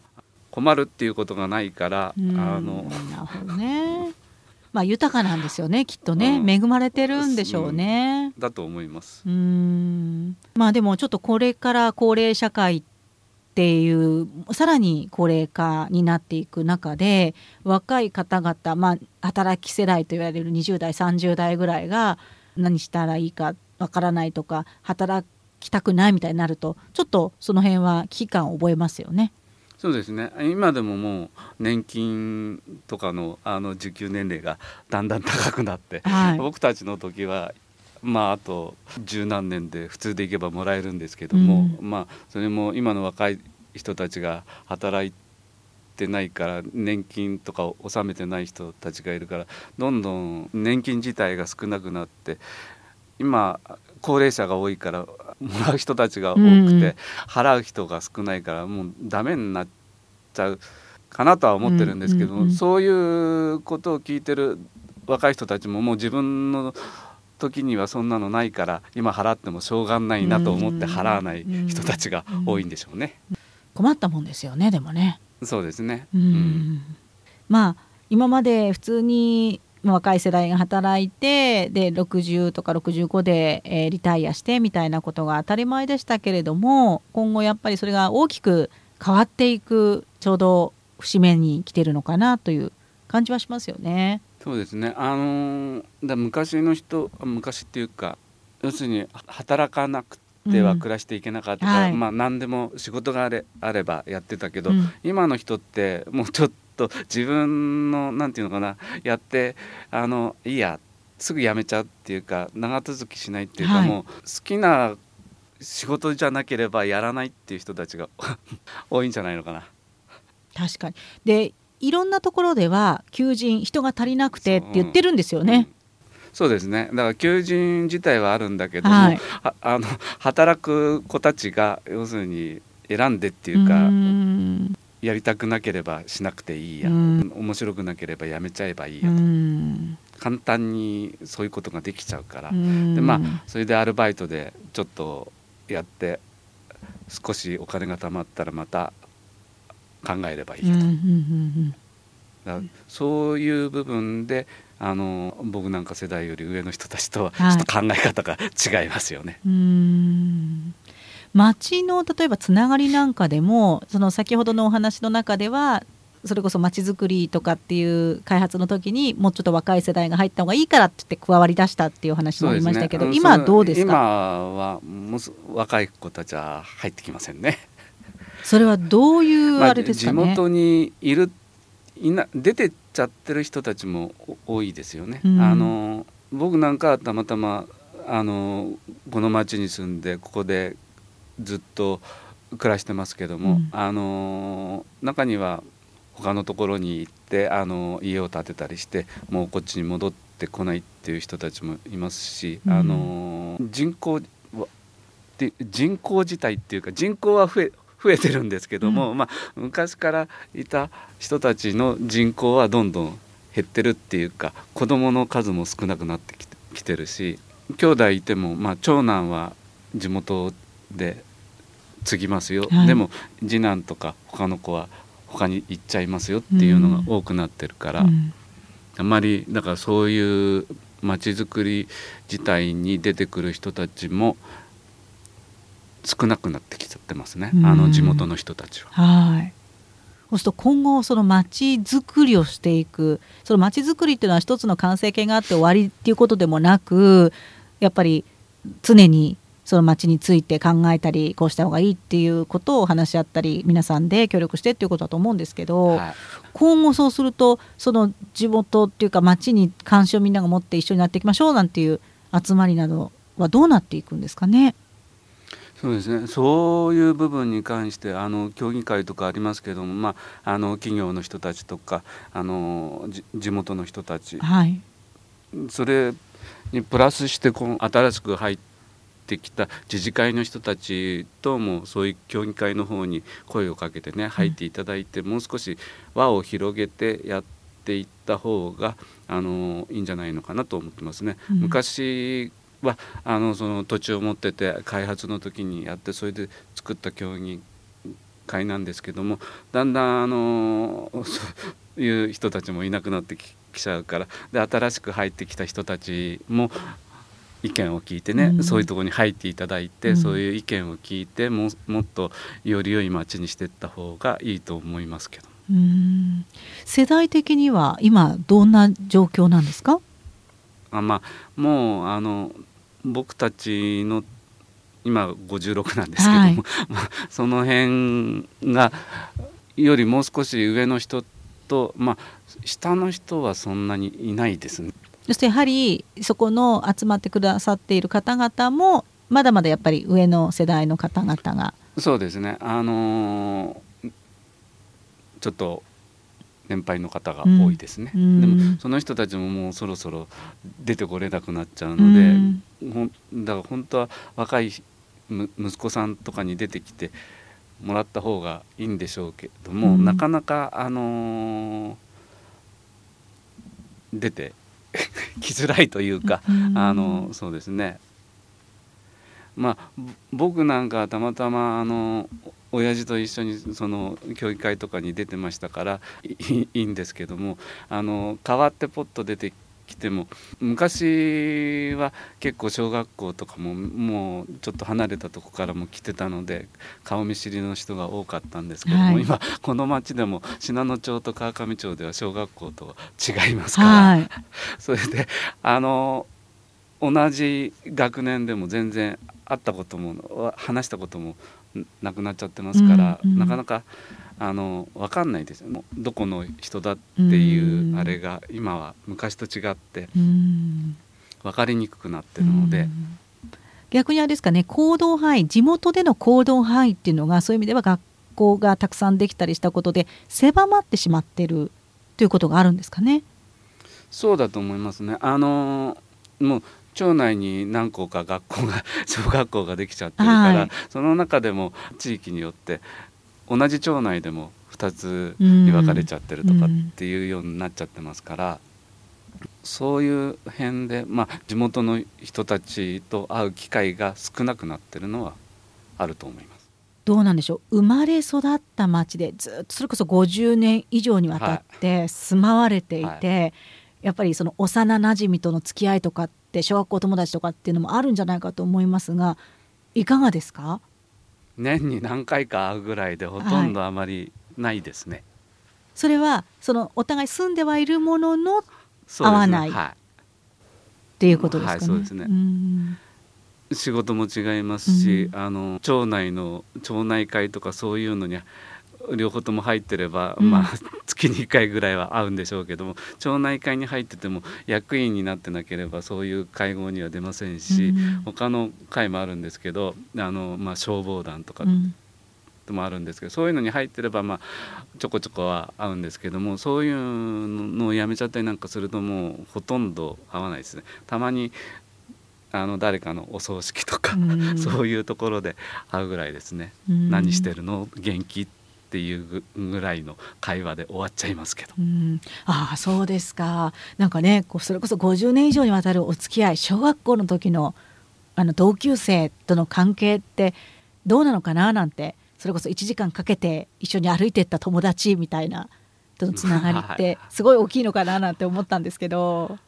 困るっていうことがないから、うん、あのなるほどね。まあ豊かなんですよねきっとね、うん、恵まれてるんでしょうね。だと思います。うん。まあでもちょっとこれから高齢社会っていうさらに高齢化になっていく中で若い方々、まあ、働き世代と言われる20代30代ぐらいが何したらいいかわからないとか働きたくないみたいになるとちょっとその辺は危機感を覚えますよね。そうですね今でももう年金とかのあの受給年齢がだんだん高くなって、はい、僕たちの時はまああと十何年で普通でいけばもらえるんですけども、うん、まあそれも今の若い人たちが働いてないから年金とかを納めてない人たちがいるからどんどん年金自体が少なくなって今高齢者が多いからもらう人たちが多くて、うん、払う人が少ないからもうダメになっちゃうかなとは思ってるんですけども、そういうことを聞いてる若い人たちももう自分の時にはそんなのないから今払ってもしょうがないなと思って払わない人たちが多いんでしょうね。困ったもんですよねでもね。そうですね、うん、まあ今まで普通に若い世代が働いてで60とか65で、えー、リタイアしてみたいなことが当たり前でしたけれども今後やっぱりそれが大きく変わっていくちょうど節目に来てるのかなという感じはしますよね。そうですね。あのだ昔の人昔っていうか要するに働かなくては暮らしていけなかった。うんはい、まあ何でも仕事があれあればやってたけど、うん、今の人ってもうちょっと自分のなんていうのかなやってあのいいやすぐ辞めちゃうっていうか長続きしないっていうか、はい、もう好きな仕事じゃなければやらないっていう人たちが 多いんじゃないのかな。確かに。でいろんなところでは求人人が足りなくてって言ってるんですよね。そうですね。だから求人自体はあるんだけども、はい、あの働く子たちが要するに選んでっていうかやりたくなければしなくていいや、面白くなければやめちゃえばいいやと。簡単にそういうことができちゃうから。でまあそれでアルバイトでちょっとやって少しお金が貯まったらまた考えればいいと。だそういう部分であの僕なんか世代より上の人たちとはちょっと考え方が違いますよね。はい、町の例えばつながりなんかでもその先ほどのお話の中ではそれこそ町づくりとかっていう開発の時にもうちょっと若い世代が入った方がいいからって言って加わりだしたっていう話もありましたけど、ね、今はどうですか？今はもう若い子たちは入ってきませんね。それはどういうあれですかね、まあ、地元にいるいな出てっちゃってる人たちも多いですよね。うん、あの僕なんかはたまたまあのこの町に住んでここでずっと暮らしてますけども、うん、あの中には他のところに行ってあの家を建てたりしてもうこっちに戻ってこないっていう人たちもいますし、うん、あの人口で人口自体っていうか人口は増え増えてるんですけども、うん、まあ、昔からいた人たちの人口はどんどん減ってるっていうか子どもの数も少なくなってきてきてるし兄弟いても、まあ、長男は地元で継ぎますよ、はい、でも次男とか他の子は他に行っちゃいますよっていうのが多くなってるから、うん、あまりだからそういう町づくり自体に出てくる人たちも少なくなってきちゃってますね、うん、あの地元の人たちは。はいそうすると今後その町づくりをしていくその町づくりっていうのは一つの完成形があって終わりっていうことでもなくやっぱり常にその町について考えたりこうした方がいいっていうことを話し合ったり皆さんで協力してっていうことだと思うんですけど、はい、今後そうするとその地元っていうか町に関心をみんなが持って一緒になっていきましょうなんていう集まりなどはどうなっていくんですかね？そうですね。そういう部分に関してあの協議会とかありますけども、まあ、あの企業の人たちとかあの地元の人たち、はい、それにプラスしてこの新しく入ってきた自治会の人たちともそういう協議会の方に声をかけてね入っていただいて、もう少し輪を広げてやっていった方があのいいんじゃないのかなと思ってますね。うん、昔はあのその土地を持ってて開発の時にやってそれで作った協議会なんですけどもだんだんあのそういう人たちもいなくなってきちゃうからで新しく入ってきた人たちも意見を聞いてね、うん、そういうところに入っていただいて、うん、そういう意見を聞いてももっとより良い街にしていった方がいいと思いますけど。世代的には今どんな状況なんですか？あまあもうあの僕たちの今56なんですけども、はい、その辺がよりもう少し上の人と、まあ、下の人はそんなにいないですね。そしてやはりそこの集まってくださっている方々もまだまだやっぱり上の世代の方々が。そうですね。あのー、ちょっと年配の方が多いですね、うん、でもその人たちももうそろそろ出てこれなくなっちゃうので、うん、だから本当は若い息子さんとかに出てきてもらった方がいいんでしょうけども、うん、なかなかあのー、出て きづらいというか、あのそうですね。まあ僕なんかたまたまあの親父と一緒にその教育会とかに出てましたからいいんですけどもあの代わってポッと出てきても昔は結構小学校とかももうちょっと離れたとこからも来てたので顔見知りの人が多かったんですけども、はい、今この町でも信濃町と川上町では小学校と違いますから、はい、それであの同じ学年でも全然会ったことも話したこともなくなっちゃってますから、うんうん、なかなかあの分かんないですよどこの人だっていうあれが今は昔と違って分かりにくくなってるので。逆にあれですかね行動範囲地元での行動範囲っていうのがそういう意味では学校がたくさんできたりしたことで狭まってしまってるということがあるんですかね。そうだと思いますね。あのもう町内に何校か学校が 小学校ができちゃってるから、はい、その中でも地域によって同じ町内でも2つに分かれちゃってるとかっていうようになっちゃってますから、うん、そういう辺で、まあ、地元の人たちと会う機会が少なくなってるのはあると思います。どうなんでしょう？生まれ育った町でずっとそれこそ50年以上にわたって住まわれていて、はい。はい、やっぱりその幼なじみとの付き合いとかって小学校友達とかっていうのもあるんじゃないかと思いますがいかがですか？年に何回か会うぐらいでほとんどあまりないですね、はい、それはそのお互い住んではいるものの会わない、はい、っていうことですかね、はい、そうですね。仕事も違いますし、うん。あの町内の町内会とかそういうのに両方とも入ってれば、うん。まあ 月に1回ぐらいは会うんでしょうけども町内会に入ってても役員になってなければそういう会合には出ませんし、うん。他の会もあるんですけどあの、まあ、消防団とかうん。もあるんですけどそういうのに入ってれば、まあ、ちょこちょこは会うんですけどもそういうのをやめちゃったりなんかするともうほとんど会わないですね。たまにあの誰かのお葬式とか、うん。そういうところで会うぐらいですね、うん。何してるの？元気？っていうぐぐらいの会話で終わっちゃいますけど。うん、ああそうですか。なんかねこうそれこそ50年以上にわたるお付き合い小学校の時のあの同級生との関係ってどうなのかな？なんてそれこそ1時間かけて一緒に歩いてった友達みたいなとのつながりって すごい大きいのかな？なんて思ったんですけど。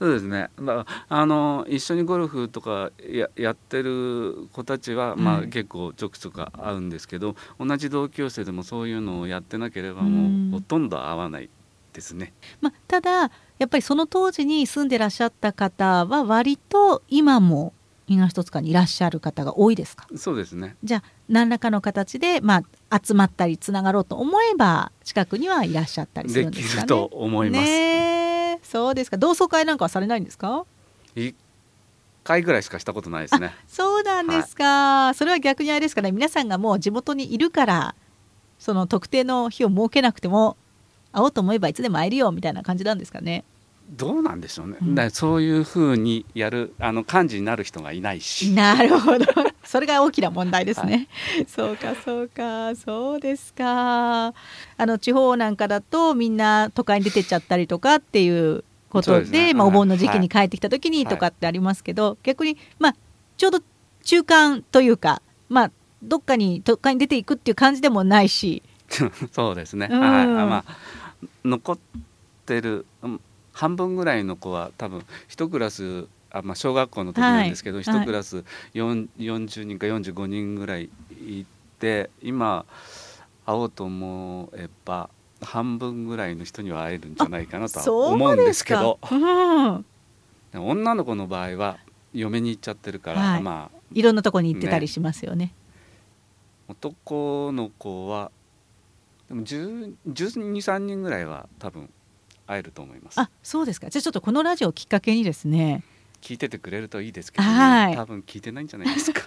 そうですねだあの一緒にゴルフとかややってる子たちは、まあ、はい結構ちょくちょく会うんですけど同じ同級生でもそういうのをやってなければうんもうほとんど会わないですね。まあ、ただやっぱりその当時に住んでらっしゃった方は割と今も東戸塚にいらっしゃる方が多いですか？そうですねじゃあ何らかの形で、まあ、集まったりつながろうと思えば近くにはいらっしゃったりするでんですかね。きると思います。ねえそうですか。同窓会なんかはされないんですか？一回ぐらいしかしたことないですね。そうなんですか、それは逆にあれですかね。皆さんがもう地元にいるからその特定の日を設けなくても会おうと思えばいつでも会えるよみたいな感じなんですかね。どうなんでしょうね。うんそういうふうにやるあの幹事になる人がいないし。なるほど。それが大きな問題ですね。そうかそうかそうですか。あの地方なんかだとみんな都会に出てっちゃったりとかっていうことでねまあ、おはい盆の時期に帰ってきた時にとかってありますけど、逆にまあちょうど中間というかまあどっかに都会に出ていくっていう感じでもないし。そうですね。うんはい。あまあ残ってるうん半分ぐらいの子は多分一クラスあまあ小学校の時なんですけど一、はい。クラス4 40人か45人ぐらいいて今会おうと思えば半分ぐらいの人には会えるんじゃないかなとは思うんですけど。かうん、女の子の場合は嫁に行っちゃってるから、はい。まあいろんなとこに行ってたりしますよね。男の子はでも1 2 3人ぐらいは多分会えると思います。あそうですか。じゃあちょっとこのラジオをきっかけにですね。聞いててくれるといいですけど、ね。はい。多分聞いてないんじゃないですか。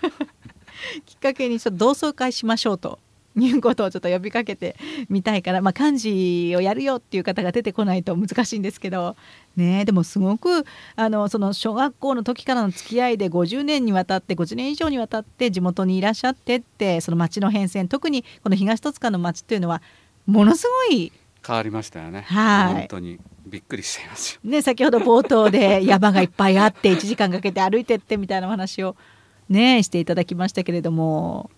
きっかけにちょっと同窓会しましょうと。いうことをちょっと呼びかけてみたいから、まあ、漢字をやるよっていう方が出てこないと難しいんですけど、ね、でもすごくあのその小学校の時からの付き合いで50年にわたって50年以上にわたって地元にいらっしゃってってその町の変遷特にこの東戸塚の町というのはものすごい、変わりましたよね、はい。本当にびっくりしちゃいますよ。ね、先ほど冒頭で山がいっぱいあって 1時間かけて歩いてってみたいなお話を、ね、していただきましたけれども。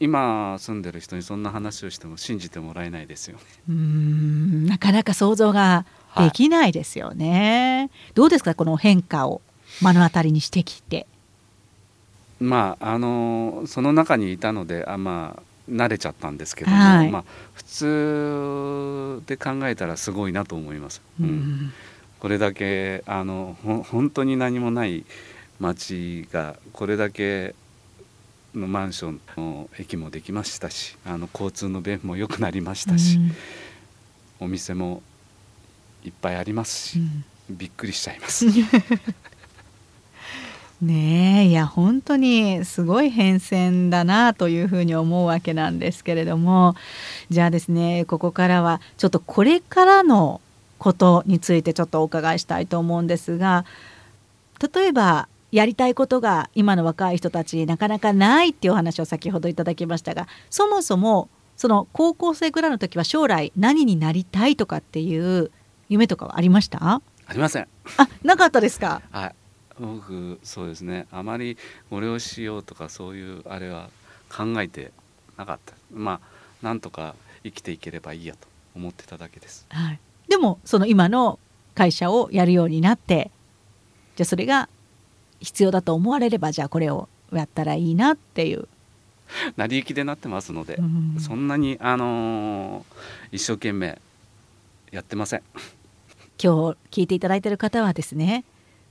今住んでる人にそんな話をしても信じてもらえないですよね。うーんなかなか想像ができないですよね、どうですかこの変化を目の当たりにしてきて。まああのその中にいたのであまあ慣れちゃったんですけども、はい。まあ普通で考えたらすごいなと思います、ううん。んこれだけあのほ本当に何もない町がこれだけのマンションの駅もできましたしあの交通の便も良くなりましたし、うん。お店もいっぱいありますし、うん。びっくりしちゃいます。ねえいや本当にすごい変遷だなというふうに思うわけなんですけれどもじゃあですねここからはちょっとこれからのことについてちょっとお伺いしたいと思うんですが例えばやりたいことが今の若い人たちなかなかないっていうお話を先ほどいただきましたがそもそもその高校生ぐらいの時は将来何になりたいとかっていう夢とかはありました？ありません。あなかったですか？はい。僕そうですね。あまりこれをしようとかそういうあれは考えてなかった。まあなんとか生きていければいいやと思ってただけです。はい、でもその今の会社をやるようになってじゃあそれが必要だと思われればじゃあこれをやったらいいなっていう、成り行きでなってますので、うんそんなにあのー一生懸命やってません。今日聞いていただいている方はですね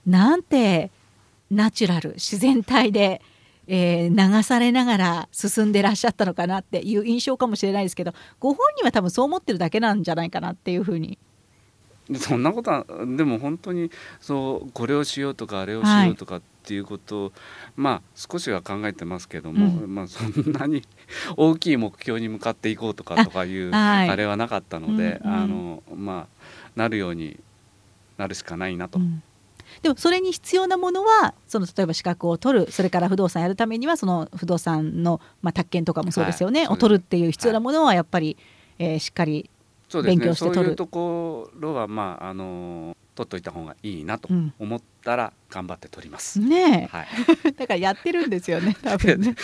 なんてナチュラル自然体で、えー、流されながら進んでらっしゃったのかなっていう印象かもしれないですけどご本人は多分そう思ってるだけなんじゃないかなっていうふうに。そんなことは でも本当にそうこれをしようとかあれをしようとかっていうことを、はい、まあ少しは考えてますけども、うん、まあそんなに大きい目標に向かっていこうとかとかいうあれはなかったので、うんうん、あのまあなるようになるしかないなと。うんでもそれに必要なものはその例えば資格を取るそれから不動産やるためにはその不動産の、まあ、宅建とかもそうですよね、はい、を取るっていう必要なものはやっぱり、はい、えー、しっかり勉強して取る。そう、ね,、いうところはまああの取っといた方がいいなと思ったら頑張って取ります。うん、ねはい、だからやってるんですよね 多分ね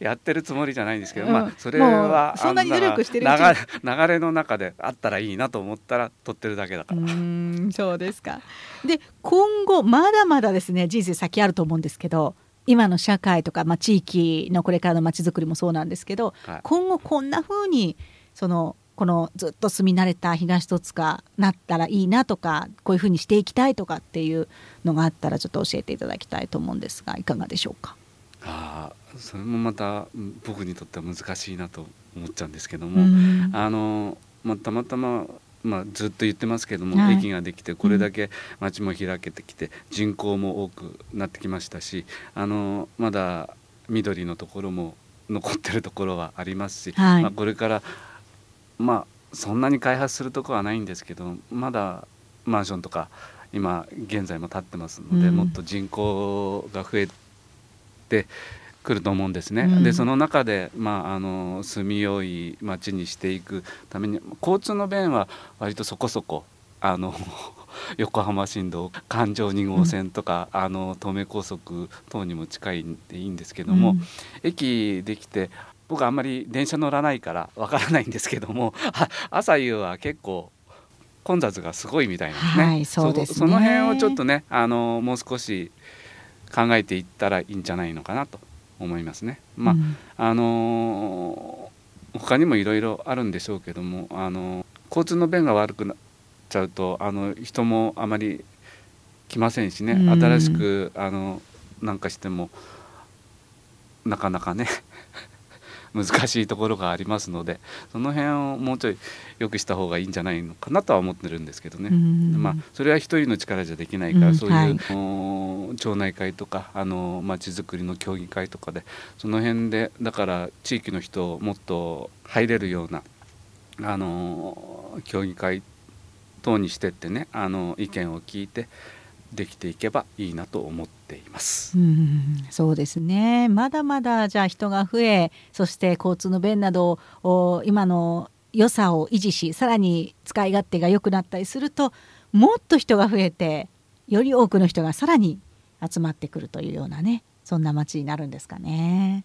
やってるつもりじゃないんですけど、うん、まあそれはそんなに努力してる流れの中であったらいいなと思ったら取ってるだけだから。うんそうですか。で今後まだまだですね人生先あると思うんですけど。今の社会とか、まあ、地域のこれからのまちづくりもそうなんですけど、はい、今後こんなふうにそのこのずっと住み慣れた東戸塚なったらいいなとかこういうふうにしていきたいとかっていうのがあったらちょっと教えていただきたいと思うんですがいかがでしょうか？あそれもまた僕にとっては難しいなと思っちゃうんですけども、あのまあ、たまたままあ、ずっと言ってますけども、はい、駅ができてこれだけ街も開けてきて、人口も多くなってきましたしあのまだ緑のところも残ってるところはありますし、はい、まあ、これからまあそんなに開発するとこはないんですけどまだマンションとか今現在も建ってますので、うん、もっと人口が増えてくると思うんですね。うん、でその中で、まあ、あの住みよい町にしていくために交通の便は割とそこそこあの 横浜新道環状2号線とか、うん、あの東名高速等にも近いんでいいんですけども、うん、駅できて僕はあんまり電車乗らないからわからないんですけども 朝夕は結構混雑がすごいみたいなんですね。はい、そねその辺をちょっとねあのもう少し考えていったらいいんじゃないのかなと思いますね。まあ、うん、あの他にもいろいろあるんでしょうけどもあの交通の便が悪くなっちゃうとあの人もあまり来ませんしね、うん、新しくあのなんかしてもなかなかね難しいところがありますのでその辺をもうちょい良くした方がいいんじゃないのかなとは思ってるんですけどね、まあ、それは一人の力じゃできないから、うん、そういう、はい、町内会とかあの町づくりの協議会とかでその辺でだから地域の人をもっと入れるようなあの協議会等にしてってねあの意見を聞いてできていけばいいなと思っています。うんそうですねまだまだじゃあ人が増えそして交通の便などを今の良さを維持しさらに使い勝手が良くなったりするともっと人が増えてより多くの人がさらに集まってくるというようなねそんな街になるんですかね。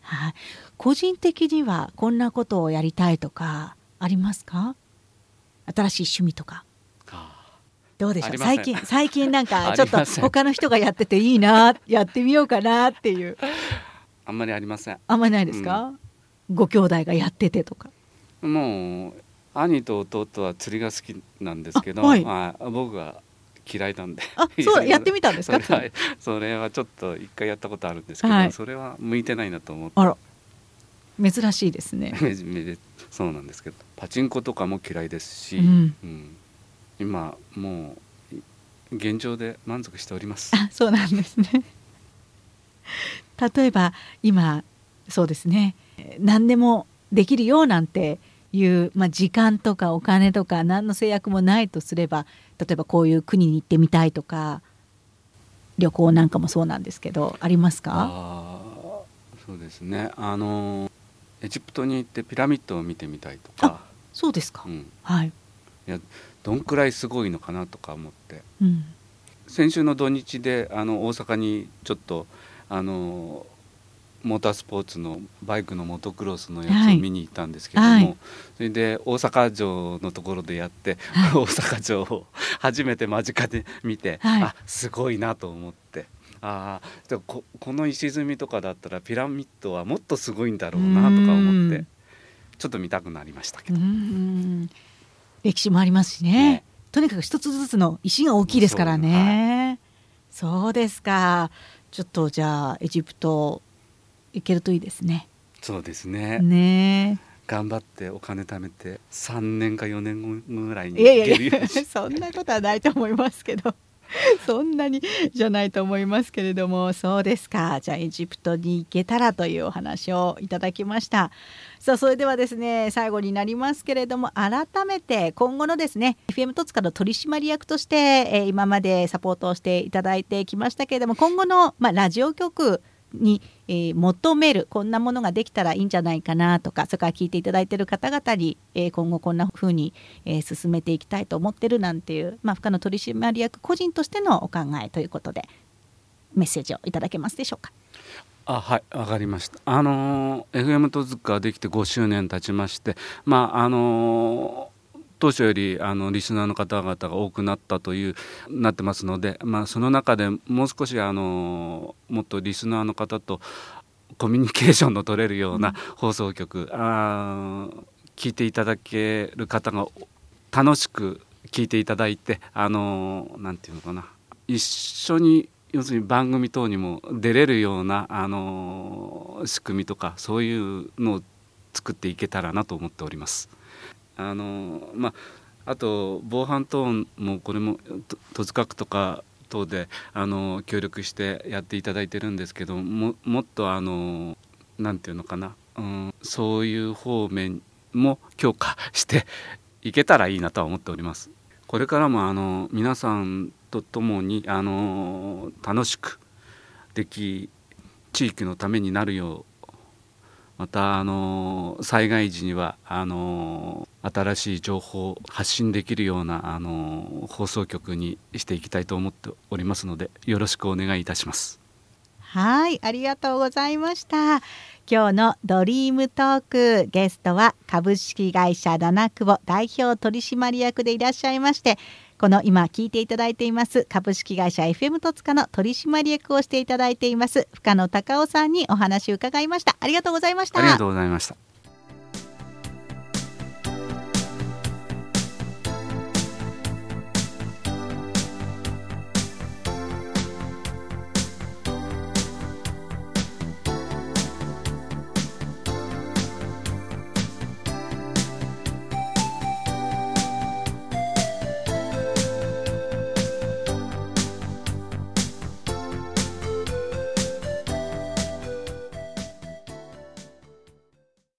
はい、個人的にはこんなことをやりたいとかありますか？新しい趣味とか。どうでしょう？最近最近なんか ちょっと他の人がやってていいなやってみようかなっていう。あんまりありません。あんまりないですか、うん、ご兄弟がやっててとか。もう兄と弟は釣りが好きなんですけど、はい、まあ、僕は嫌いなんで。あ そうやってみたんですか？それはそれはちょっと一回やったことあるんですけど、はい、それは向いてないなと思って。あら。珍しいですね。そうなんですけどパチンコとかも嫌いですし、うん、うん今もう現状で満足しております。あそうなんですね。例えば今そうですね。何でもできるよなんていう、まあ、時間とかお金とか何の制約もないとすれば例えばこういう国に行ってみたいとか旅行なんかもそうなんですけどありますか？あそうですね。あのエジプトに行ってピラミッドを見てみたいとか。そうですか、うん、はい。いやどんくらいすごいのかなとか思って、うん、先週の土日であの大阪にちょっとあのモータースポーツのバイクのモトクロスのやつを見に行ったんですけども、はい、それで大阪城のところでやって、はい、大阪城を初めて間近で見て、はい、あすごいなと思って。ああここの石積みとかだったらピラミッドはもっとすごいんだろうなとか思ってちょっと見たくなりましたけど。歴史もありますしね、ね、とにかく一つずつの石が大きいですからね。そうです。か。ちょっとじゃあエジプト行けるといいですね。そうですね。ね。頑張ってお金貯めて3年か4年後ぐらいにいやいや行けるよういや そんなことはないと思いますけど そんなにじゃないと思いますけれどもそうですか。じゃあエジプトに行けたらというお話をいただきました。さあそれではですね最後になりますけれども改めて今後のですね FM 戸塚の取締役として、え今までサポートをしていただいてきましたけれども今後の、まあ、ラジオ局に、えー求めるこんなものができたらいいんじゃないかなとかそれから聞いていただいている方々に、えー今後こんな風に、えー進めていきたいと思ってるなんていう、まあ、深野取締役個人としてのお考えということでメッセージをいただけますでしょうか？あはいわかりましたあのー FM 戸塚できて5周年経ちましてまああの当初よりあのリスナーの方々が多くなったというなってますので、まあ、その中でもう少しあのもっとリスナーの方とコミュニケーションの取れるような放送局、あー聞いていただける方が楽しく聞いていただいてあのなんていうのかな一緒に要するに番組等にも出れるようなあの仕組みとかそういうのを作っていけたらなと思っております。あのまあ、あと防犯等もこれも戸塚区とか等であの協力してやっていただいてるんですけどももっとあのなんていうのかな、うん、そういう方面も強化していけたらいいなとは思っております。これからもあの皆さんと共にあの楽しくでき地域のためになるようまたあの災害時にはあの新しい情報を発信できるようなあの放送局にしていきたいと思っておりますのでよろしくお願いいたします。はい、ありがとうございました。今日のドリームトークゲストは株式会社七久保代表取締役でいらっしゃいまして、この今聞いていただいています株式会社 FM 戸塚の取締役をしていただいています深野隆夫さんにお話を伺いました。ありがとうございました。ありがとうございました。